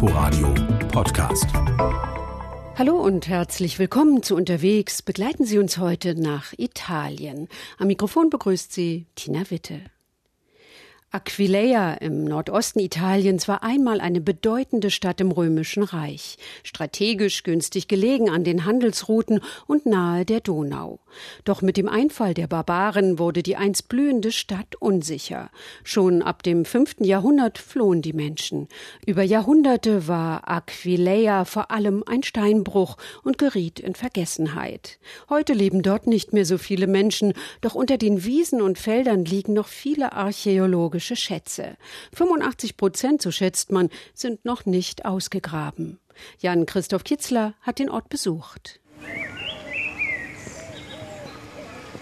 Inforadio Podcast. Hallo und herzlich willkommen zu Unterwegs. Begleiten Sie uns heute nach Italien. Am Mikrofon begrüßt Sie Tina Witte. Aquileia im Nordosten Italiens war einmal eine bedeutende Stadt im Römischen Reich, strategisch günstig gelegen an den Handelsrouten und nahe der Donau. Doch mit dem Einfall der Barbaren wurde die einst blühende Stadt unsicher. Schon ab dem fünften Jahrhundert flohen die Menschen. Über Jahrhunderte war Aquileia vor allem ein Steinbruch und geriet in Vergessenheit. Heute leben dort nicht mehr so viele Menschen, doch unter den Wiesen und Feldern liegen noch viele Archäologen archäologische Schätze. 85 Prozent, so schätzt man, sind noch nicht ausgegraben. Jan Christoph Kitzler hat den Ort besucht.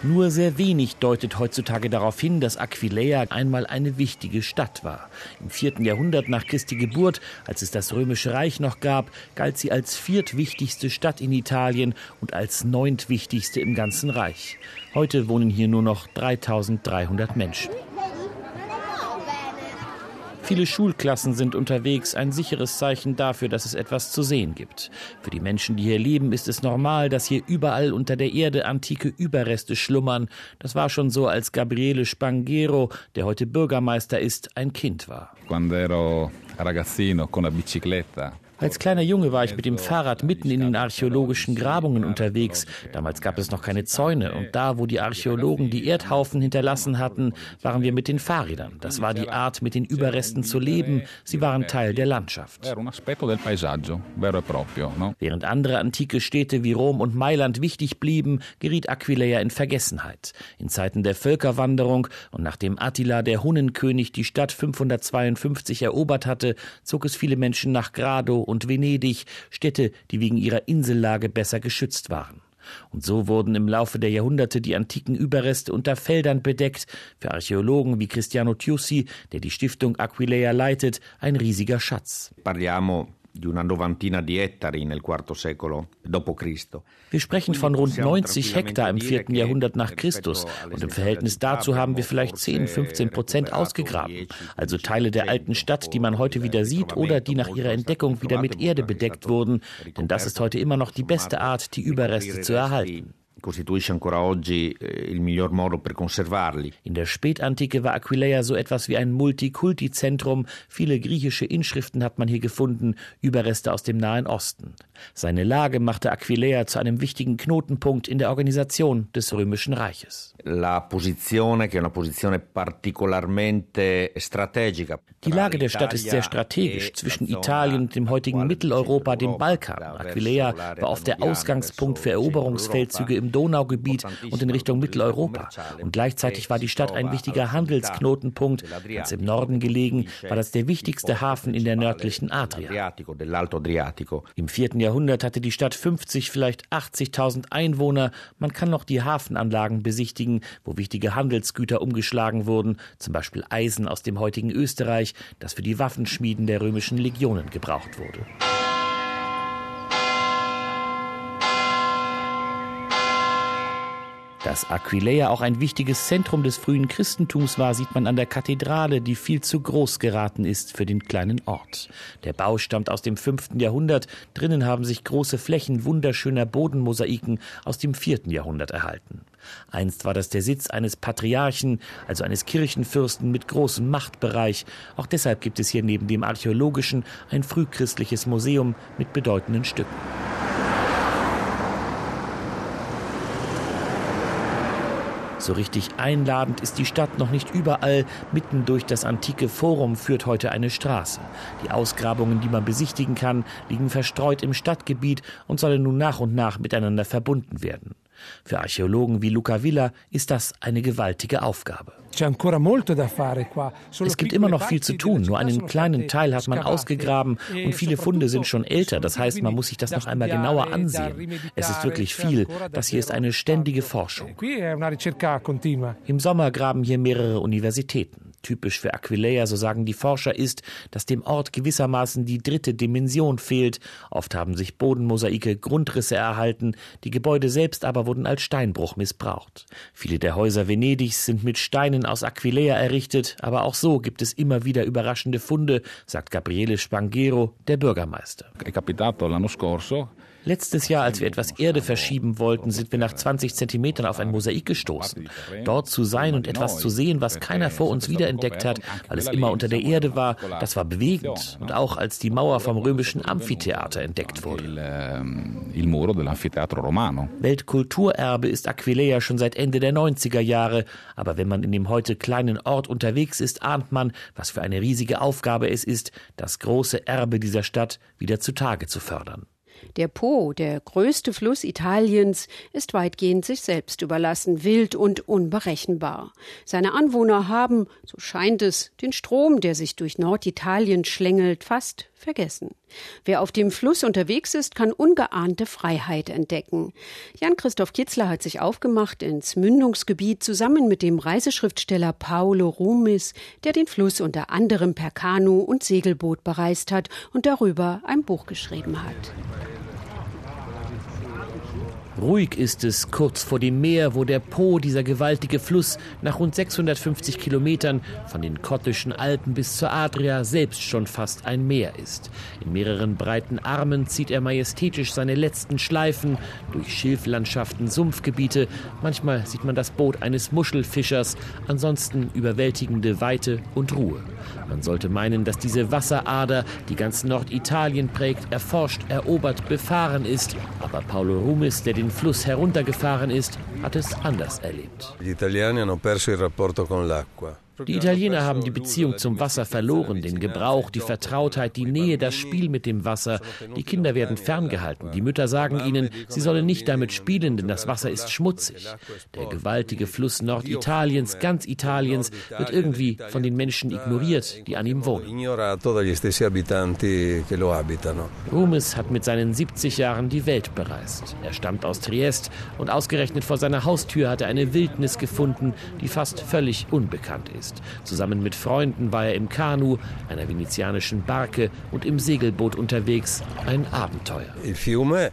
Nur sehr wenig deutet heutzutage darauf hin, dass Aquileia einmal eine wichtige Stadt war. Im vierten Jahrhundert nach Christi Geburt, als es das Römische Reich noch gab, galt sie als viertwichtigste Stadt in Italien und als neuntwichtigste im ganzen Reich. Heute wohnen hier nur noch 3300 Menschen. Viele Schulklassen sind unterwegs, ein sicheres Zeichen dafür, dass es etwas zu sehen gibt. Für die Menschen, die hier leben, ist es normal, dass hier überall unter der Erde antike Überreste schlummern. Das war schon so, als Gabriele Spangero, der heute Bürgermeister ist, ein Kind war. Als kleiner Junge war ich mit dem Fahrrad mitten in den archäologischen Grabungen unterwegs. Damals gab es noch keine Zäune und da, wo die Archäologen die Erdhaufen hinterlassen hatten, waren wir mit den Fahrrädern. Das war die Art, mit den Überresten zu leben. Sie waren Teil der Landschaft. Während andere antike Städte wie Rom und Mailand wichtig blieben, geriet Aquileia in Vergessenheit. In Zeiten der Völkerwanderung und nachdem Attila, der Hunnenkönig, die Stadt 552 erobert hatte, zog es viele Menschen nach Grado und Venedig, Städte, die wegen ihrer Insellage besser geschützt waren. Und so wurden im Laufe der Jahrhunderte die antiken Überreste unter Feldern bedeckt, für Archäologen wie Cristiano Tiussi, der die Stiftung Aquileia leitet, ein riesiger Schatz. Wir sprechen von rund 90 Hektar im vierten Jahrhundert nach Christus. und im Verhältnis dazu haben wir vielleicht 10, 15 Prozent ausgegraben. Also Teile der alten Stadt, die man heute wieder sieht oder die nach ihrer Entdeckung wieder mit Erde bedeckt wurden, denn das ist heute immer noch die beste Art, die Überreste zu erhalten costituisce ancora oggi eh, il miglior modo per conservarli. In der Spätantike war Aquileia so etwas wie ein Multikulti-Zentrum. Viele griechische Inschriften hat man hier gefunden, Überreste aus dem Nahen Osten. Seine Lage machte Aquileia zu einem wichtigen Knotenpunkt in der Organisation des Römischen Reiches. La posizione, che è una posizione particolarmente strategica. Die Lage der Stadt ist sehr strategisch zwischen Italien und dem heutigen Mitteleuropa, dem Balkan. Aquileia war oft der Ausgangspunkt für Eroberungsfeldzüge im Donaugebiet und in Richtung Mitteleuropa. Und gleichzeitig war die Stadt ein wichtiger Handelsknotenpunkt. Ganz im Norden gelegen war das der wichtigste Hafen in der nördlichen Adria. Im vierten Jahrhundert hatte die Stadt 50, vielleicht 80.000 Einwohner. Man kann noch die Hafenanlagen besichtigen, wo wichtige Handelsgüter umgeschlagen wurden, zum Beispiel Eisen aus dem heutigen Österreich, das für die Waffenschmieden der römischen Legionen gebraucht wurde. Dass Aquileia auch ein wichtiges Zentrum des frühen Christentums war, sieht man an der Kathedrale, die viel zu groß geraten ist für den kleinen Ort. Der Bau stammt aus dem fünften Jahrhundert. Drinnen haben sich große Flächen wunderschöner Bodenmosaiken aus dem vierten Jahrhundert erhalten. Einst war das der Sitz eines Patriarchen, also eines Kirchenfürsten mit großem Machtbereich. Auch deshalb gibt es hier neben dem archäologischen ein frühchristliches Museum mit bedeutenden Stücken. So richtig einladend ist die Stadt noch nicht überall. Mitten durch das antike Forum führt heute eine Straße. Die Ausgrabungen, die man besichtigen kann, liegen verstreut im Stadtgebiet und sollen nun nach und nach miteinander verbunden werden. Für Archäologen wie Luca Villa ist das eine gewaltige Aufgabe. Es gibt immer noch viel zu tun, nur einen kleinen Teil hat man ausgegraben e und viele Funde sind schon älter, das heißt, man muss sich das noch einmal genauer ansehen. Es ist wirklich viel, das hier ist eine ständige Forschung. Im Sommer graben hier mehrere Universitäten. Typisch für Aquileia, so sagen die Forscher, ist, dass dem Ort gewissermaßen die dritte Dimension fehlt. Oft haben sich Bodenmosaike, Grundrisse erhalten, die Gebäude selbst aber wurden als Steinbruch missbraucht. Viele der Häuser Venedigs sind mit Steinen aus Aquileia errichtet, aber auch so gibt es immer wieder überraschende Funde, sagt Gabriele Spangero, der Bürgermeister. Letztes Jahr, als wir etwas Erde verschieben wollten, sind wir nach 20 Zentimetern auf ein Mosaik gestoßen. Dort zu sein und etwas zu sehen, was keiner vor uns wiederentdeckt hat, weil es immer unter der Erde war, das war bewegend. Und auch als die Mauer vom römischen Amphitheater entdeckt wurde. Weltkulturerbe ist Aquileia schon seit Ende der 90er Jahre. Aber wenn man in dem heute kleinen Ort unterwegs ist, ahnt man, was für eine riesige Aufgabe es ist, das große Erbe dieser Stadt wieder zutage zu fördern. Der Po, der größte Fluss Italiens, ist weitgehend sich selbst überlassen, wild und unberechenbar. Seine Anwohner haben, so scheint es, den Strom, der sich durch Norditalien schlängelt, fast vergessen. Wer auf dem Fluss unterwegs ist, kann ungeahnte Freiheit entdecken. Jan-Christoph Kitzler hat sich aufgemacht ins Mündungsgebiet zusammen mit dem Reiseschriftsteller Paolo Rumis, der den Fluss unter anderem per Kanu und Segelboot bereist hat und darüber ein Buch geschrieben hat. Ruhig ist es kurz vor dem Meer, wo der Po, dieser gewaltige Fluss, nach rund 650 Kilometern von den kottischen Alpen bis zur Adria selbst schon fast ein Meer ist. In mehreren breiten Armen zieht er majestätisch seine letzten Schleifen durch Schilflandschaften, Sumpfgebiete. Manchmal sieht man das Boot eines Muschelfischers, ansonsten überwältigende Weite und Ruhe. Man sollte meinen, dass diese Wasserader, die ganz Norditalien prägt, erforscht, erobert, befahren ist. Aber Paolo Rumis, der den Fluss heruntergefahren ist, hat es anders erlebt. Gli italiani hanno perso il rapporto con l'acqua. Die Italiener haben die Beziehung zum Wasser verloren, den Gebrauch, die Vertrautheit, die Nähe, das Spiel mit dem Wasser. Die Kinder werden ferngehalten. Die Mütter sagen ihnen, sie sollen nicht damit spielen, denn das Wasser ist schmutzig. Der gewaltige Fluss Norditaliens, ganz Italiens, wird irgendwie von den Menschen ignoriert, die an ihm wohnen. Rumes hat mit seinen 70 Jahren die Welt bereist. Er stammt aus Triest und ausgerechnet vor seiner Haustür hat er eine Wildnis gefunden, die fast völlig unbekannt ist ist. Zusammen mit Freunden war er im Kanu, einer venezianischen Barke und im Segelboot unterwegs. Ein Abenteuer. Il fiume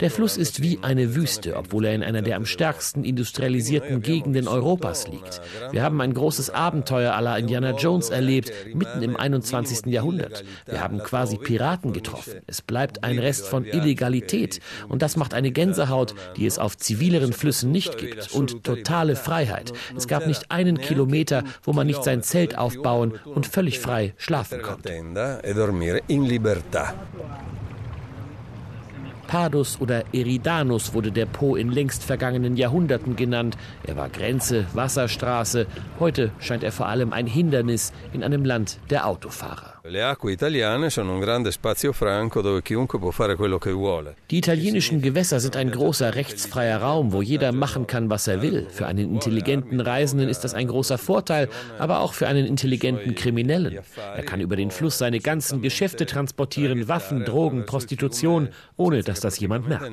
der Fluss ist wie eine Wüste, obwohl er in einer der am stärksten industrialisierten Gegenden Europas liegt. Wir haben ein großes Abenteuer la Indiana Jones erlebt, mitten im 21. Jahrhundert. Wir haben quasi Piraten getroffen. Es bleibt ein Rest von Illegalität. Und das macht eine Gänsehaut, die es auf zivileren Flüssen nicht gibt. Und totale Freiheit. Es gab nicht einen Kilometer, wo man nicht sein Zelt aufbauen und völlig frei schlafen konnte. Padus oder Eridanus wurde der Po in längst vergangenen Jahrhunderten genannt. Er war Grenze, Wasserstraße. Heute scheint er vor allem ein Hindernis in einem Land der Autofahrer. Die italienischen Gewässer sind ein großer rechtsfreier Raum, wo jeder machen kann, was er will. Für einen intelligenten Reisenden ist das ein großer Vorteil, aber auch für einen intelligenten Kriminellen. Er kann über den Fluss seine ganzen Geschäfte transportieren, Waffen, Drogen, Prostitution, ohne dass das jemand merkt.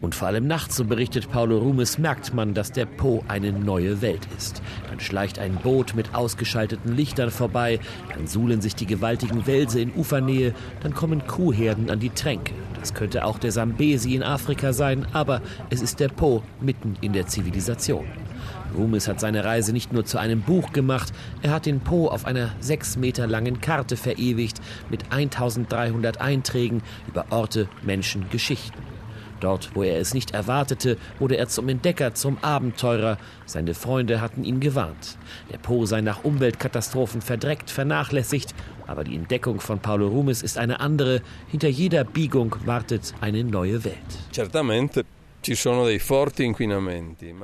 Und vor allem nachts, so berichtet Paolo Rumes, merkt man, dass der Po eine neue Welt ist. Dann schleicht ein Boot mit ausgeschalteten Lichtern vorbei, vorbei, dann suhlen sich die gewaltigen Wälse in Ufernähe, dann kommen Kuhherden an die Tränke. Das könnte auch der Sambesi in Afrika sein, aber es ist der Po mitten in der Zivilisation. Rumis hat seine Reise nicht nur zu einem Buch gemacht, er hat den Po auf einer sechs Meter langen Karte verewigt mit 1300 Einträgen über Orte, Menschen, Geschichten. Dort, wo er es nicht erwartete, wurde er zum Entdecker, zum Abenteurer. Seine Freunde hatten ihn gewarnt. Der Po sei nach Umweltkatastrophen verdreckt, vernachlässigt. Aber die Entdeckung von Paolo Rumes ist eine andere. Hinter jeder Biegung wartet eine neue Welt. Certamente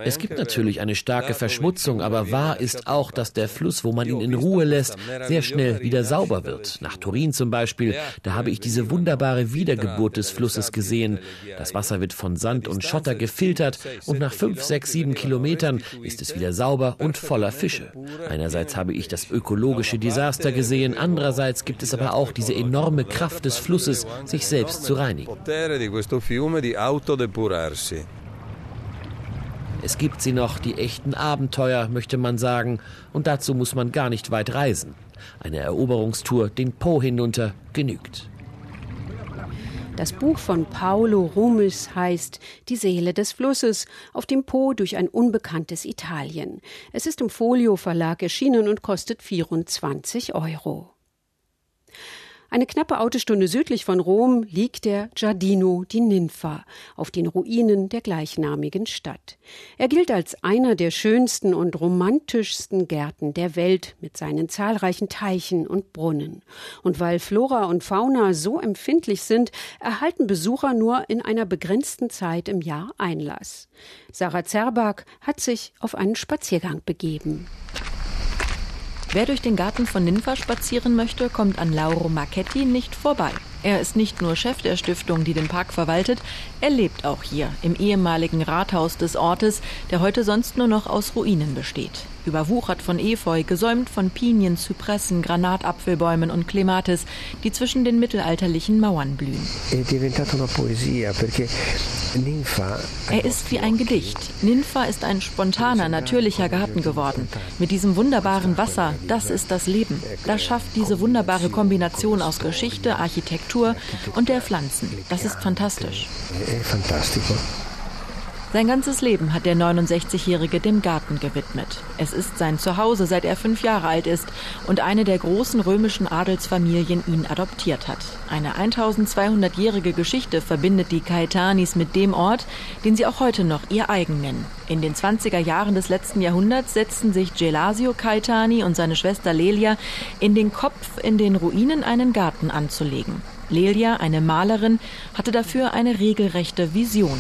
es gibt natürlich eine starke Verschmutzung, aber wahr ist auch, dass der Fluss, wo man ihn in Ruhe lässt, sehr schnell wieder sauber wird. Nach Turin zum Beispiel, da habe ich diese wunderbare Wiedergeburt des Flusses gesehen. Das Wasser wird von Sand und Schotter gefiltert und nach fünf, sechs, sieben Kilometern ist es wieder sauber und voller Fische. Einerseits habe ich das ökologische Desaster gesehen, andererseits gibt es aber auch diese enorme Kraft des Flusses, sich selbst zu reinigen. Es gibt sie noch, die echten Abenteuer, möchte man sagen, und dazu muss man gar nicht weit reisen. Eine Eroberungstour den Po hinunter genügt. Das Buch von Paolo Rumis heißt Die Seele des Flusses auf dem Po durch ein unbekanntes Italien. Es ist im Folio Verlag erschienen und kostet 24 Euro. Eine knappe Autostunde südlich von Rom liegt der Giardino di Ninfa auf den Ruinen der gleichnamigen Stadt. Er gilt als einer der schönsten und romantischsten Gärten der Welt mit seinen zahlreichen Teichen und Brunnen. Und weil Flora und Fauna so empfindlich sind, erhalten Besucher nur in einer begrenzten Zeit im Jahr Einlass. Sarah Zerbak hat sich auf einen Spaziergang begeben. Wer durch den Garten von Ninfa spazieren möchte, kommt an Lauro Marchetti nicht vorbei. Er ist nicht nur Chef der Stiftung, die den Park verwaltet, er lebt auch hier, im ehemaligen Rathaus des Ortes, der heute sonst nur noch aus Ruinen besteht. Überwuchert von Efeu, gesäumt von Pinien, Zypressen, Granatapfelbäumen und Klematis, die zwischen den mittelalterlichen Mauern blühen. Er ist wie ein Gedicht. Ninfa ist ein spontaner, natürlicher Garten geworden. Mit diesem wunderbaren Wasser, das ist das Leben. Das schafft diese wunderbare Kombination aus Geschichte, Architektur, Natur und der Pflanzen. Das ist fantastisch. Sein ganzes Leben hat der 69-Jährige dem Garten gewidmet. Es ist sein Zuhause, seit er fünf Jahre alt ist und eine der großen römischen Adelsfamilien ihn adoptiert hat. Eine 1200-jährige Geschichte verbindet die Caetanis mit dem Ort, den sie auch heute noch ihr eigen nennen. In den 20er Jahren des letzten Jahrhunderts setzten sich Gelasio Caetani und seine Schwester Lelia in den Kopf, in den Ruinen einen Garten anzulegen. Lelia, eine Malerin, hatte dafür eine regelrechte Vision.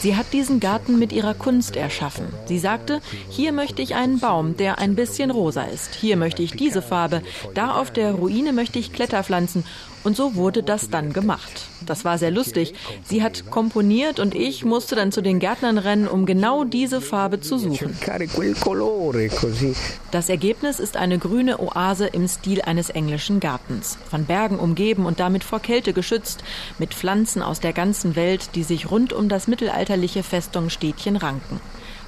Sie hat diesen Garten mit ihrer Kunst erschaffen. Sie sagte, hier möchte ich einen Baum, der ein bisschen rosa ist. Hier möchte ich diese Farbe. Da auf der Ruine möchte ich Kletterpflanzen. Und so wurde das dann gemacht. Das war sehr lustig. Sie hat komponiert und ich musste dann zu den Gärtnern rennen, um genau diese Farbe zu suchen. Das Ergebnis ist eine grüne Oase im Stil eines englischen Gartens. Von Bergen umgeben und damit vor Kälte geschützt, mit Pflanzen aus der ganzen Welt, die sich rund um das mittelalterliche Festungsstädtchen ranken.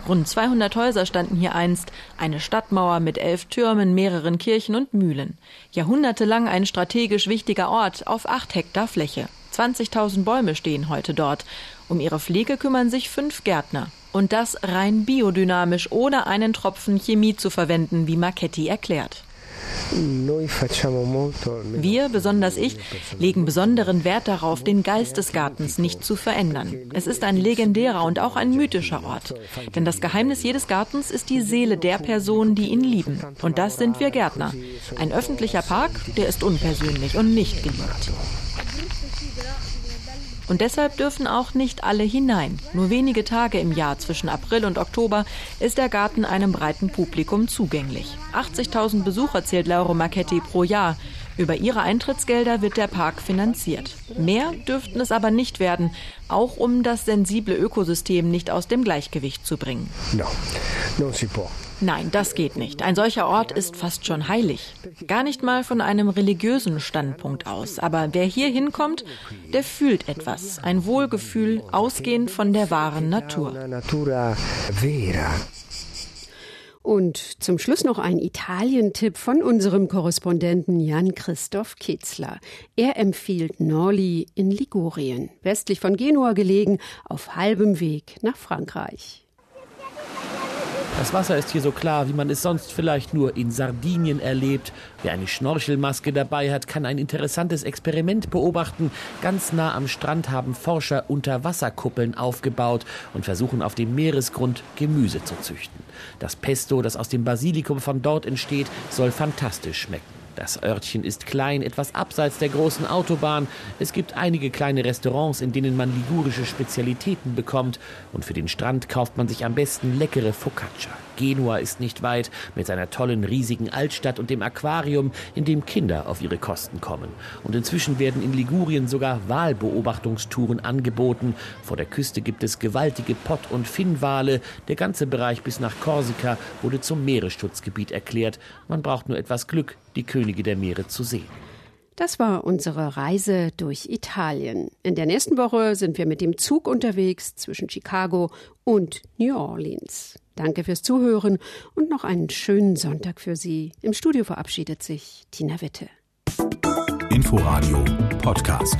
Rund 200 Häuser standen hier einst, eine Stadtmauer mit elf Türmen, mehreren Kirchen und Mühlen. Jahrhundertelang ein strategisch wichtiger Ort auf acht Hektar Fläche. 20.000 Bäume stehen heute dort. Um ihre Pflege kümmern sich fünf Gärtner. Und das rein biodynamisch, ohne einen Tropfen Chemie zu verwenden, wie Marchetti erklärt. Wir, besonders ich, legen besonderen Wert darauf, den Geist des Gartens nicht zu verändern. Es ist ein legendärer und auch ein mythischer Ort. Denn das Geheimnis jedes Gartens ist die Seele der Personen, die ihn lieben. Und das sind wir Gärtner. Ein öffentlicher Park, der ist unpersönlich und nicht geliebt. Und deshalb dürfen auch nicht alle hinein. Nur wenige Tage im Jahr zwischen April und Oktober ist der Garten einem breiten Publikum zugänglich. 80.000 Besucher zählt Lauro Marchetti pro Jahr. Über ihre Eintrittsgelder wird der Park finanziert. Mehr dürften es aber nicht werden, auch um das sensible Ökosystem nicht aus dem Gleichgewicht zu bringen. No, non si. Nein, das geht nicht. Ein solcher Ort ist fast schon heilig. Gar nicht mal von einem religiösen Standpunkt aus. Aber wer hier hinkommt, der fühlt etwas. Ein Wohlgefühl, ausgehend von der wahren Natur. Und zum Schluss noch ein Italien-Tipp von unserem Korrespondenten Jan-Christoph Kitzler. Er empfiehlt Norli in Ligurien, westlich von Genua gelegen, auf halbem Weg nach Frankreich. Das Wasser ist hier so klar, wie man es sonst vielleicht nur in Sardinien erlebt. Wer eine Schnorchelmaske dabei hat, kann ein interessantes Experiment beobachten. Ganz nah am Strand haben Forscher Unterwasserkuppeln aufgebaut und versuchen auf dem Meeresgrund Gemüse zu züchten. Das Pesto, das aus dem Basilikum von dort entsteht, soll fantastisch schmecken. Das Örtchen ist klein, etwas abseits der großen Autobahn. Es gibt einige kleine Restaurants, in denen man ligurische Spezialitäten bekommt. Und für den Strand kauft man sich am besten leckere Focaccia. Genua ist nicht weit, mit seiner tollen, riesigen Altstadt und dem Aquarium, in dem Kinder auf ihre Kosten kommen. Und inzwischen werden in Ligurien sogar Walbeobachtungstouren angeboten. Vor der Küste gibt es gewaltige Pott- und Finnwale. Der ganze Bereich bis nach Korsika wurde zum Meeresschutzgebiet erklärt. Man braucht nur etwas Glück, die Könige der Meere zu sehen. Das war unsere Reise durch Italien. In der nächsten Woche sind wir mit dem Zug unterwegs zwischen Chicago und New Orleans. Danke fürs Zuhören und noch einen schönen Sonntag für Sie. Im Studio verabschiedet sich Tina Witte. Inforadio Podcast.